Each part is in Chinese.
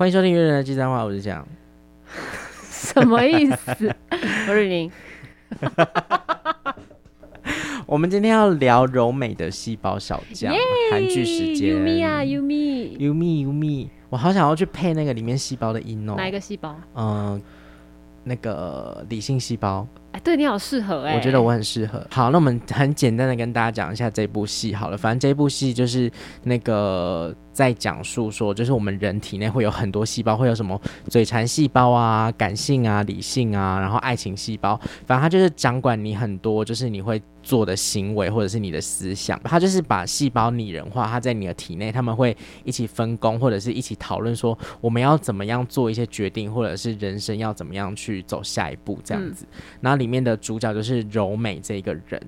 欢迎收听《越人的鸡蛋话》，我是这样。什么意思？我是您。我们今天要聊柔美的细胞小将韩剧时间。Yumi 啊，Yumi，Yumi，Yumi，我好想要去配那个里面细胞的音哦。哪一个细胞？嗯、呃，那个理性细胞。哎，对你好适合哎、欸，我觉得我很适合。好，那我们很简单的跟大家讲一下这部戏好了。反正这部戏就是那个在讲述说，就是我们人体内会有很多细胞，会有什么嘴馋细胞啊、感性啊、理性啊，然后爱情细胞。反正它就是掌管你很多，就是你会做的行为或者是你的思想。它就是把细胞拟人化，它在你的体内，他们会一起分工，或者是一起讨论说我们要怎么样做一些决定，或者是人生要怎么样去走下一步这样子。嗯、然后。里面的主角就是柔美这个人，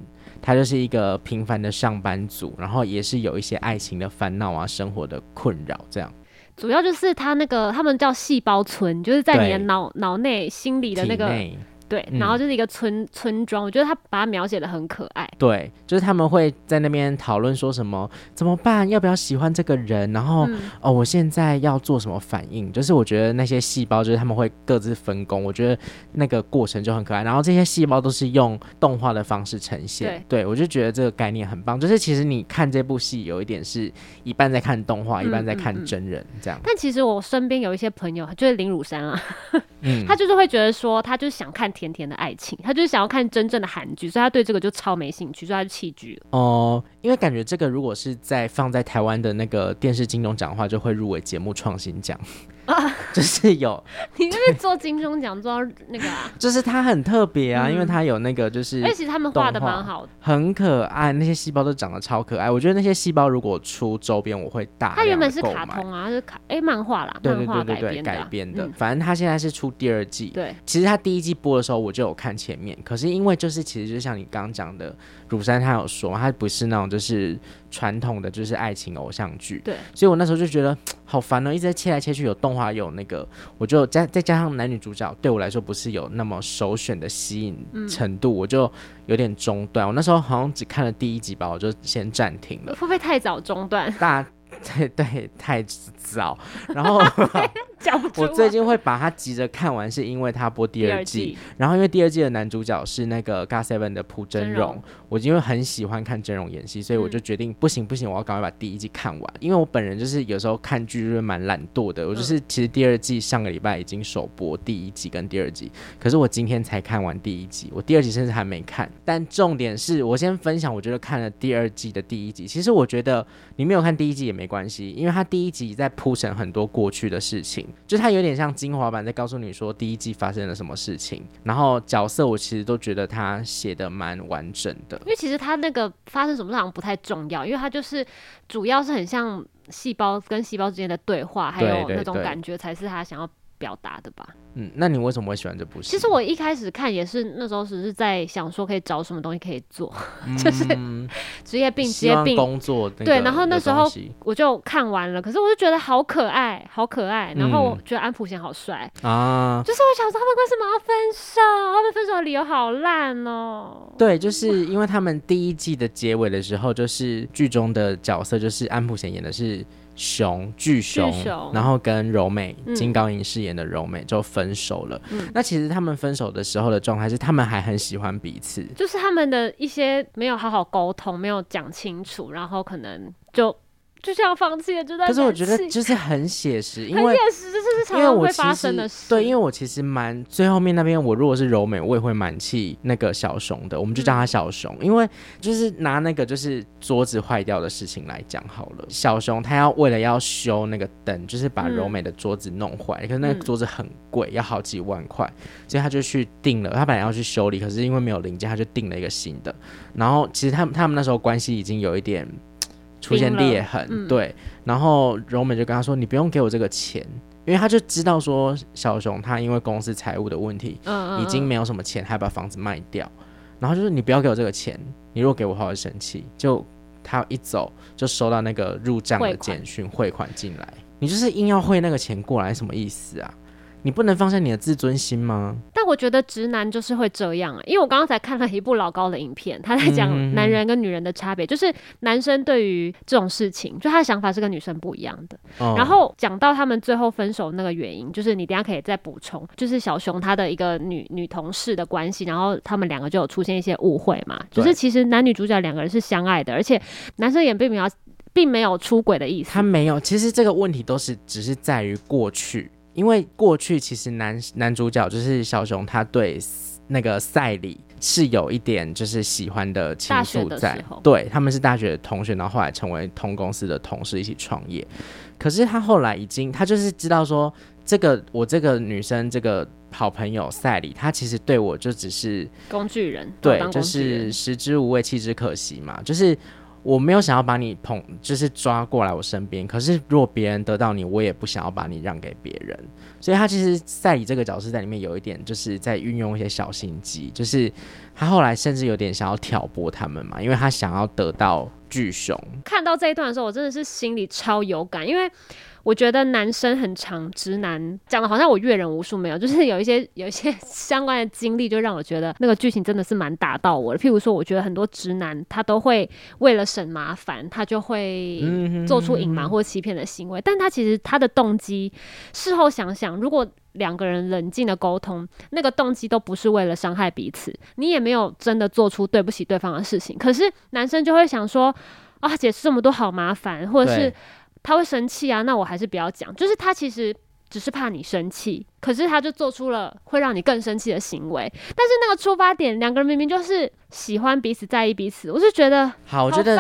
他就是一个平凡的上班族，然后也是有一些爱情的烦恼啊，生活的困扰这样。主要就是他那个，他们叫细胞村，就是在你的脑脑内心里的那个。对，然后就是一个村、嗯、村庄，我觉得他把它描写的很可爱。对，就是他们会在那边讨论说什么怎么办，要不要喜欢这个人，然后、嗯、哦，我现在要做什么反应？就是我觉得那些细胞，就是他们会各自分工，我觉得那个过程就很可爱。然后这些细胞都是用动画的方式呈现。对，对我就觉得这个概念很棒。就是其实你看这部戏，有一点是一半在看动画，嗯、一半在看真人这样。但其实我身边有一些朋友，就是林汝山啊，嗯、他就是会觉得说，他就是想看。甜甜的爱情，他就是想要看真正的韩剧，所以他对这个就超没兴趣，所以他就弃剧了。哦，因为感觉这个如果是在放在台湾的那个电视金钟奖的话，就会入围节目创新奖。啊，就是有 你就是做金钟奖做到那个啊，就是它很特别啊，嗯、因为它有那个就是，而且其实他们画的蛮好的，很可爱，那些细胞都长得超可爱。我觉得那些细胞如果出周边，我会大。它原本是卡通啊，是卡哎漫画啦，对对对对对，改编的。反正它现在是出第二季。对，其实它第一季播的时候我就有看前面，可是因为就是其实就像你刚刚讲的，乳山他有说，他不是那种就是。传统的就是爱情偶像剧，对，所以我那时候就觉得 好烦哦，一直在切来切去，有动画有那个，我就加再加上男女主角对我来说不是有那么首选的吸引程度，嗯、我就有点中断。我那时候好像只看了第一集吧，我就先暂停了。会不会太早中断？大。对对，太早。然后 我最近会把它急着看完，是因为它播第二季。然后因为第二季的男主角是那个 g a Seven 的朴真荣，我因为很喜欢看真荣演戏，所以我就决定不行不行，我要赶快把第一季看完。因为我本人就是有时候看剧就是蛮懒惰的，我就是其实第二季上个礼拜已经首播第一季跟第二季，可是我今天才看完第一季，我第二季甚至还没看。但重点是我先分享，我觉得看了第二季的第一集，其实我觉得你没有看第一季也没。关系，因为它第一集在铺陈很多过去的事情，就它有点像精华版，在告诉你说第一季发生了什么事情。然后角色我其实都觉得他写的蛮完整的，因为其实他那个发生什么好像不太重要，因为他就是主要是很像细胞跟细胞之间的对话，还有那种感觉才是他想要表达的吧。嗯，那你为什么会喜欢这部戏？其实我一开始看也是那时候只是在想说可以找什么东西可以做，嗯、就是职业病，职业病工作对。然后那时候我就看完了，可是我就觉得好可爱，好可爱。然后我觉得安普贤好帅啊，就是我想说他们为什么要分手？他们分手的理由好烂哦。对，就是因为他们第一季的结尾的时候，就是剧中的角色就是安普贤演的是。熊巨熊，然后跟柔美、嗯、金高银饰演的柔美就分手了。嗯、那其实他们分手的时候的状态是，他们还很喜欢彼此，就是他们的一些没有好好沟通，没有讲清楚，然后可能就。就这样放弃了，就在。可是我觉得就是很写实，因为很写实，这是常常会发生的事。对，因为我其实蛮最后面那边，我如果是柔美，我也会蛮气那个小熊的。我们就叫他小熊，嗯、因为就是拿那个就是桌子坏掉的事情来讲好了。小熊他要为了要修那个灯，就是把柔美的桌子弄坏，嗯、可是那个桌子很贵，要好几万块，所以他就去订了。他本来要去修理，可是因为没有零件，他就订了一个新的。然后其实他们他们那时候关系已经有一点。出现裂痕，嗯、对，然后柔美就跟他说：“你不用给我这个钱，因为他就知道说小熊他因为公司财务的问题，嗯，已经没有什么钱，还把房子卖掉。然后就是你不要给我这个钱，你如果给我，我会生气。就他一走就收到那个入账的简讯汇款进来，你就是硬要汇那个钱过来，什么意思啊？你不能放下你的自尊心吗？但我觉得直男就是会这样、欸，因为我刚刚才看了一部老高的影片，他在讲男人跟女人的差别、嗯，就是男生对于这种事情，就他的想法是跟女生不一样的。哦、然后讲到他们最后分手那个原因，就是你等下可以再补充，就是小熊他的一个女女同事的关系，然后他们两个就有出现一些误会嘛，就是其实男女主角两个人是相爱的，而且男生也并没有并没有出轨的意思，他没有。其实这个问题都是只是在于过去。因为过去其实男男主角就是小熊，他对那个赛里是有一点就是喜欢的情愫在，对，他们是大学的同学，然后后来成为同公司的同事，一起创业。可是他后来已经，他就是知道说，这个我这个女生这个好朋友赛里，她其实对我就只是工具人，对，就是食之无味，弃之可惜嘛，就是。我没有想要把你捧，就是抓过来我身边。可是如果别人得到你，我也不想要把你让给别人。所以他其实在你这个角色在里面有一点，就是在运用一些小心机，就是他后来甚至有点想要挑拨他们嘛，因为他想要得到巨熊。看到这一段的时候，我真的是心里超有感，因为。我觉得男生很长，直男讲的好像我阅人无数没有，就是有一些有一些 相关的经历，就让我觉得那个剧情真的是蛮打到我的。譬如说，我觉得很多直男他都会为了省麻烦，他就会做出隐瞒或欺骗的行为，但他其实他的动机，事后想想，如果两个人冷静的沟通，那个动机都不是为了伤害彼此，你也没有真的做出对不起对方的事情，可是男生就会想说啊，解释这么多好麻烦，或者是。他会生气啊，那我还是不要讲。就是他其实只是怕你生气，可是他就做出了会让你更生气的行为。但是那个出发点，两个人明明就是喜欢彼此，在意彼此，我就觉得好，我觉得，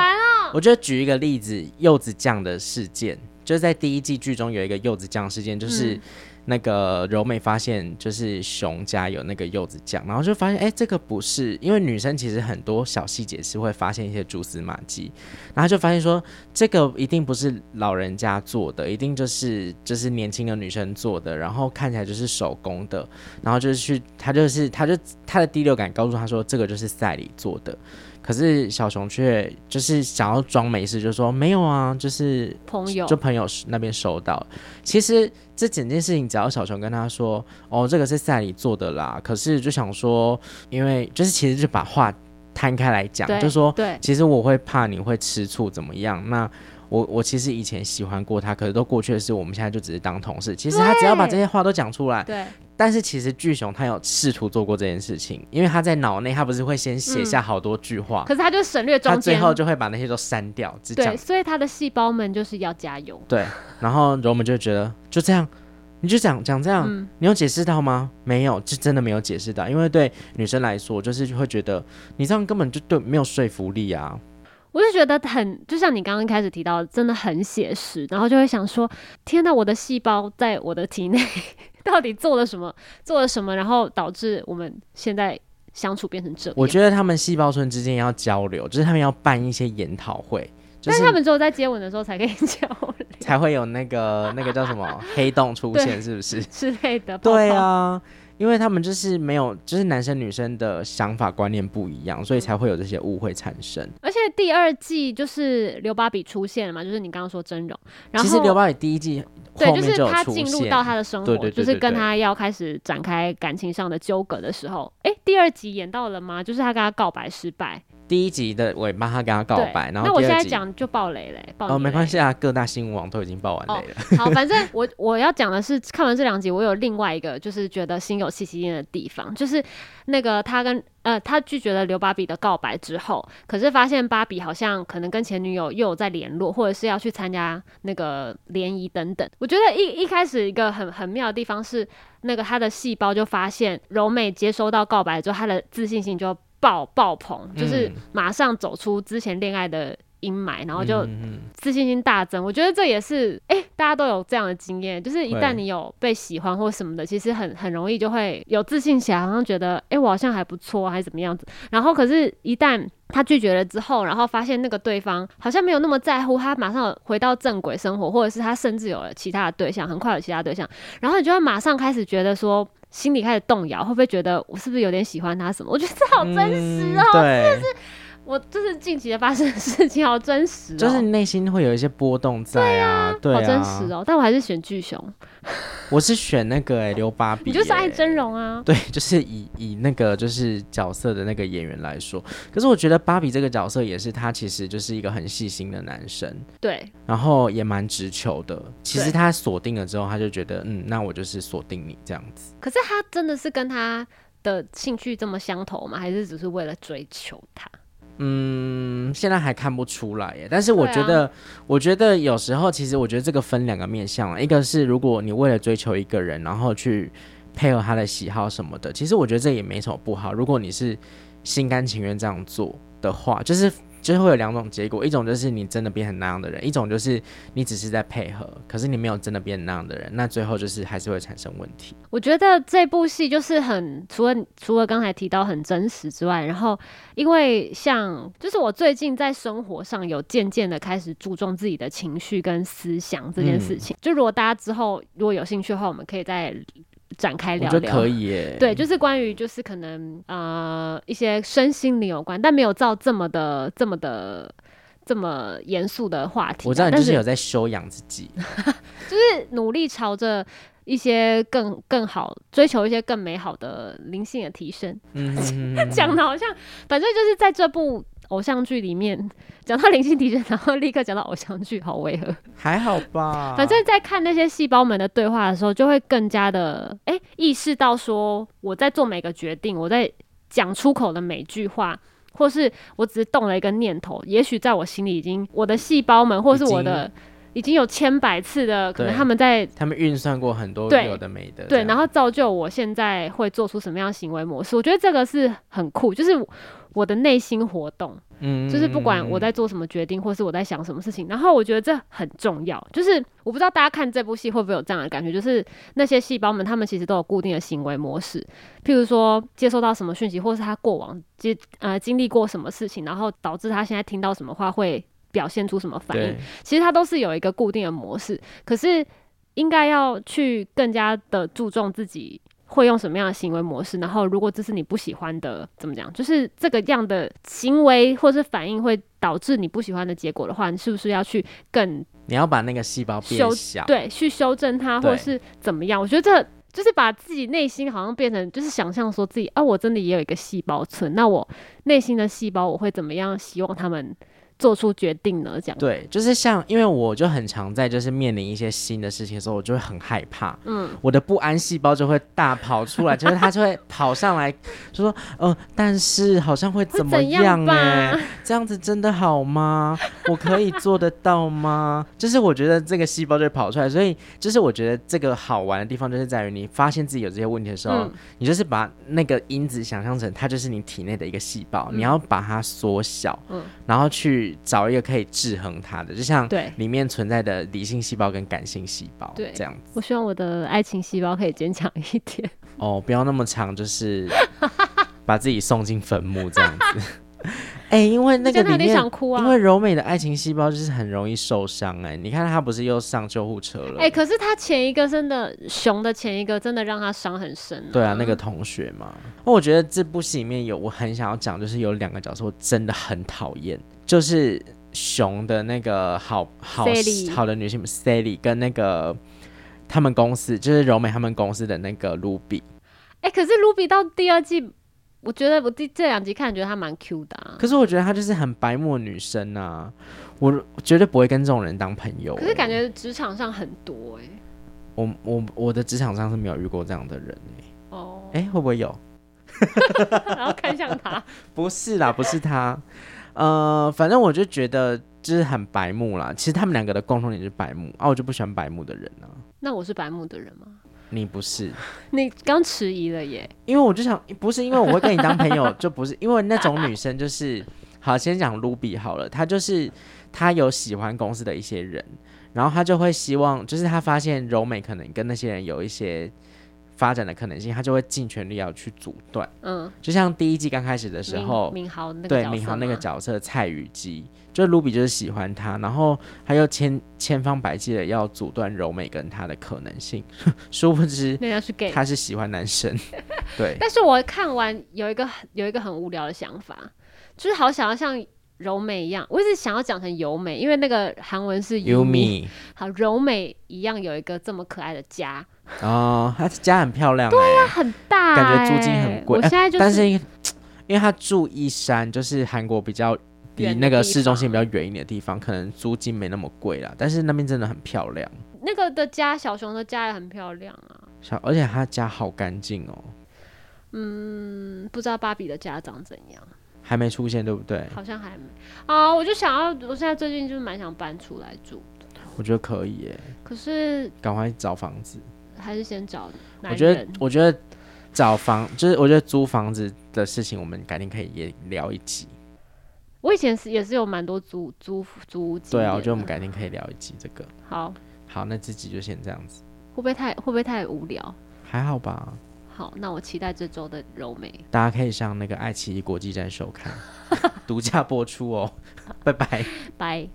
我觉得举一个例子，柚子酱的事件，就是在第一季剧中有一个柚子酱事件，就是。嗯那个柔美发现就是熊家有那个柚子酱，然后就发现哎、这个不是，因为女生其实很多小细节是会发现一些蛛丝马迹，然后就发现说这个一定不是老人家做的，一定就是就是年轻的女生做的，然后看起来就是手工的，然后就是去他就是他就他的第六感告诉他说这个就是赛里做的。可是小熊却就是想要装没事，就说没有啊，就是朋友，就朋友那边收到。其实这整件事情，只要小熊跟他说，哦，这个是赛里做的啦。可是就想说，因为就是其实就把话摊开来讲，就说，对，其实我会怕你会吃醋怎么样？那我我其实以前喜欢过他，可是都过去的事，我们现在就只是当同事。其实他只要把这些话都讲出来，对。但是其实巨熊他有试图做过这件事情，因为他在脑内他不是会先写下好多句话，嗯，可是他就省略中间，他最后就会把那些都删掉，只讲。对，所以他的细胞们就是要加油。对，然后柔们就觉得就这样，你就讲讲这样，嗯，你有解释到吗？没有，就真的没有解释到，因为对女生来说，就是会觉得你这样根本就对没有说服力啊。我就觉得很，就像你刚刚开始提到，真的很写实，然后就会想说，天哪，我的细胞在我的体内。到底做了什么？做了什么？然后导致我们现在相处变成这样？我觉得他们细胞村之间要交流，就是他们要办一些研讨会，就是，但是他们只有在接吻的时候才可以 交流，才会有那个那个叫什么 黑洞出现，是不是之类的？对啊。因为他们就是没有，就是男生女生的想法观念不一样，所以才会有这些误会产生。而且第二季就是刘芭比出现了嘛，就是你刚刚说真容。然后其实刘芭比第一季对，就是他进入到他的生活，就是跟他要开始展开感情上的纠葛的时候，哎，第二集演到了吗？就是他跟他告白失败。第一集的尾巴，他跟他告白，然后那我现在讲就爆雷嘞，爆雷哦，没关系啊，各大新闻网都已经爆完雷了。哦、好，反正我我要讲的是，看完这两集，我有另外一个就是觉得心有戚戚焉的地方，就是那个他跟呃他拒绝了刘芭比的告白之后，可是发现芭比好像可能跟前女友又有在联络，或者是要去参加那个联谊等等。我觉得一一开始一个很很妙的地方是，那个他的细胞就发现柔美接收到告白之后，他的自信心就。爆爆棚，就是马上走出之前恋爱的阴霾，然后就自信心大增。我觉得这也是，哎、欸，大家都有这样的经验，就是一旦你有被喜欢或什么的，其实很很容易就会有自信起来，好像觉得，哎、欸，我好像还不错，还是怎么样子。然后可是，一旦他拒绝了之后，然后发现那个对方好像没有那么在乎他，马上回到正轨生活，或者是他甚至有了其他的对象，很快有其他对象，然后你就会马上开始觉得说。心里开始动摇，会不会觉得我是不是有点喜欢他什么？我觉得这好真实哦，嗯、是不是？我就是近期的发生的事情，好真实、哦，就是内心会有一些波动在啊，对啊，对啊，好真实哦。但我还是选巨熊，我是选那个哎、欸，刘芭比、欸，你就是爱真容啊？对，就是以以那个就是角色的那个演员来说，可是我觉得芭比这个角色也是他其实就是一个很细心的男生，对，然后也蛮直球的。其实他锁定了之后，他就觉得嗯，那我就是锁定你这样子。可是他真的是跟他的兴趣这么相投吗？还是只是为了追求他？嗯，现在还看不出来耶。但是我觉得，啊、我觉得有时候其实我觉得这个分两个面向，一个是如果你为了追求一个人，然后去配合他的喜好什么的，其实我觉得这也没什么不好。如果你是心甘情愿这样做的话，就是。就会有两种结果，一种就是你真的变成那样的人，一种就是你只是在配合，可是你没有真的变那样的人，那最后就是还是会产生问题。我觉得这部戏就是很除了除了刚才提到很真实之外，然后因为像就是我最近在生活上有渐渐的开始注重自己的情绪跟思想这件事情，嗯、就如果大家之后如果有兴趣的话，我们可以再。展开聊聊，就可以耶。对，就是关于就是可能呃一些身心灵有关，但没有照这么的这么的这么严肃的话题。我知道你就是有在修养自己，就是努力朝着一些更更好追求一些更美好的灵性的提升。嗯，讲的好像反正就是在这部。偶像剧里面 讲到灵性提升，然后立刻讲到偶像剧，好违和。还好吧。反正在看那些细胞们的对话的时候，就会更加的哎、欸、意识到说，我在做每个决定，我在讲出口的每句话，或是我只是动了一个念头，也许在我心里已经我的细胞们，或是我的已经有千百次的可能他们在他们运算过很多有的没的，对，然后造就我现在会做出什么样的行为模式。我觉得这个是很酷，就是。我的内心活动，嗯，就是不管我在做什么决定，或是我在想什么事情，然后我觉得这很重要。就是我不知道大家看这部戏会不会有这样的感觉，就是那些细胞们，他们其实都有固定的行为模式，譬如说接收到什么讯息，或是他过往经呃经历过什么事情，然后导致他现在听到什么话会表现出什么反应，其实它都是有一个固定的模式。可是应该要去更加的注重自己。会用什么样的行为模式？然后，如果这是你不喜欢的，怎么讲？就是这个样的行为或是反应会导致你不喜欢的结果的话，你是不是要去更？你要把那个细胞变小，对，去修正它，或是怎么样？我觉得这就是把自己内心好像变成，就是想象说自己啊，我真的也有一个细胞存，那我内心的细胞我会怎么样？希望他们。做出决定呢？这样对，就是像，因为我就很常在就是面临一些新的事情的时候，我就会很害怕，嗯，我的不安细胞就会大跑出来，就是它就会跑上来，就说，嗯、呃，但是好像会怎么样哎、欸？这样子真的好吗？我可以做得到吗？就是我觉得这个细胞就会跑出来，所以就是我觉得这个好玩的地方就是在于你发现自己有这些问题的时候，嗯、你就是把那个因子想象成它就是你体内的一个细胞，嗯、你要把它缩小，嗯，然后去。找一个可以制衡它的，就像对里面存在的理性细胞跟感性细胞，对这样子。我希望我的爱情细胞可以坚强一点。哦，不要那么长，就是 把自己送进坟墓这样子。哎、欸，因为那个里面，想哭啊、因为柔美的爱情细胞就是很容易受伤。哎，你看她不是又上救护车了？哎、欸，可是他前一个真的熊的前一个真的让她伤很深、啊。对啊，那个同学嘛。我觉得这部戏里面有我很想要讲，就是有两个角色我真的很讨厌。就是熊的那个好好好的女性 Sally 跟那个他们公司，就是柔美他们公司的那个 Ruby。哎、欸，可是 Ruby 到第二季，我觉得我第这两集看，觉得她蛮 Q 的、啊。可是我觉得她就是很白目女生啊，我绝对不会跟这种人当朋友。可是感觉职场上很多哎、欸。我我我的职场上是没有遇过这样的人哎、欸。哦。哎，会不会有？然后看向他。不是啦，不是他。呃，反正我就觉得就是很白目啦。其实他们两个的共同点是白目啊，我就不喜欢白目的人啊。那我是白目的人吗？你不是。你刚迟疑了耶。因为我就想，不是因为我会跟你当朋友，就不是因为那种女生就是，好，先讲 Ruby 好了，她就是她有喜欢公司的一些人，然后她就会希望，就是她发现柔美可能跟那些人有一些。发展的可能性，他就会尽全力要去阻断。嗯，就像第一季刚开始的时候，敏豪那个对敏豪那个角色蔡雨姬，就卢比就是喜欢他，然后他又千千方百计的要阻断柔美跟他的可能性，殊不知他是喜欢男生。对，但是我看完有一个有一个很无聊的想法。就是好想要像柔美一样，我一直想要讲成由美，因为那个韩文是 Yumi，好柔美一样有一个这么可爱的家哦，他家很漂亮，对呀、啊，很大，感觉租金很贵。我现在就是，但是因为他住一山，就是韩国比较离那个市中心比较远一点的地方，可能租金没那么贵啦。但是那边真的很漂亮，那个的家，小熊的家也很漂亮啊，小而且他家好干净哦。嗯，不知道芭比的家长怎样。还没出现，对不对？好像还没啊！我就想要，我现在最近就是蛮想搬出来住的。我觉得可以耶。可是赶快找房子，还是先找。我觉得，我觉得找房就是，我觉得租房子的事情，我们改天可以也聊一集。我以前是也是有蛮多租租租屋。对啊，我觉得我们改天可以聊一集这个。好，好，那这集就先这样子。会不会太会不会太无聊？还好吧。好，那我期待这周的柔美。大家可以上那个爱奇艺国际站收看，独家播出哦。拜拜，拜。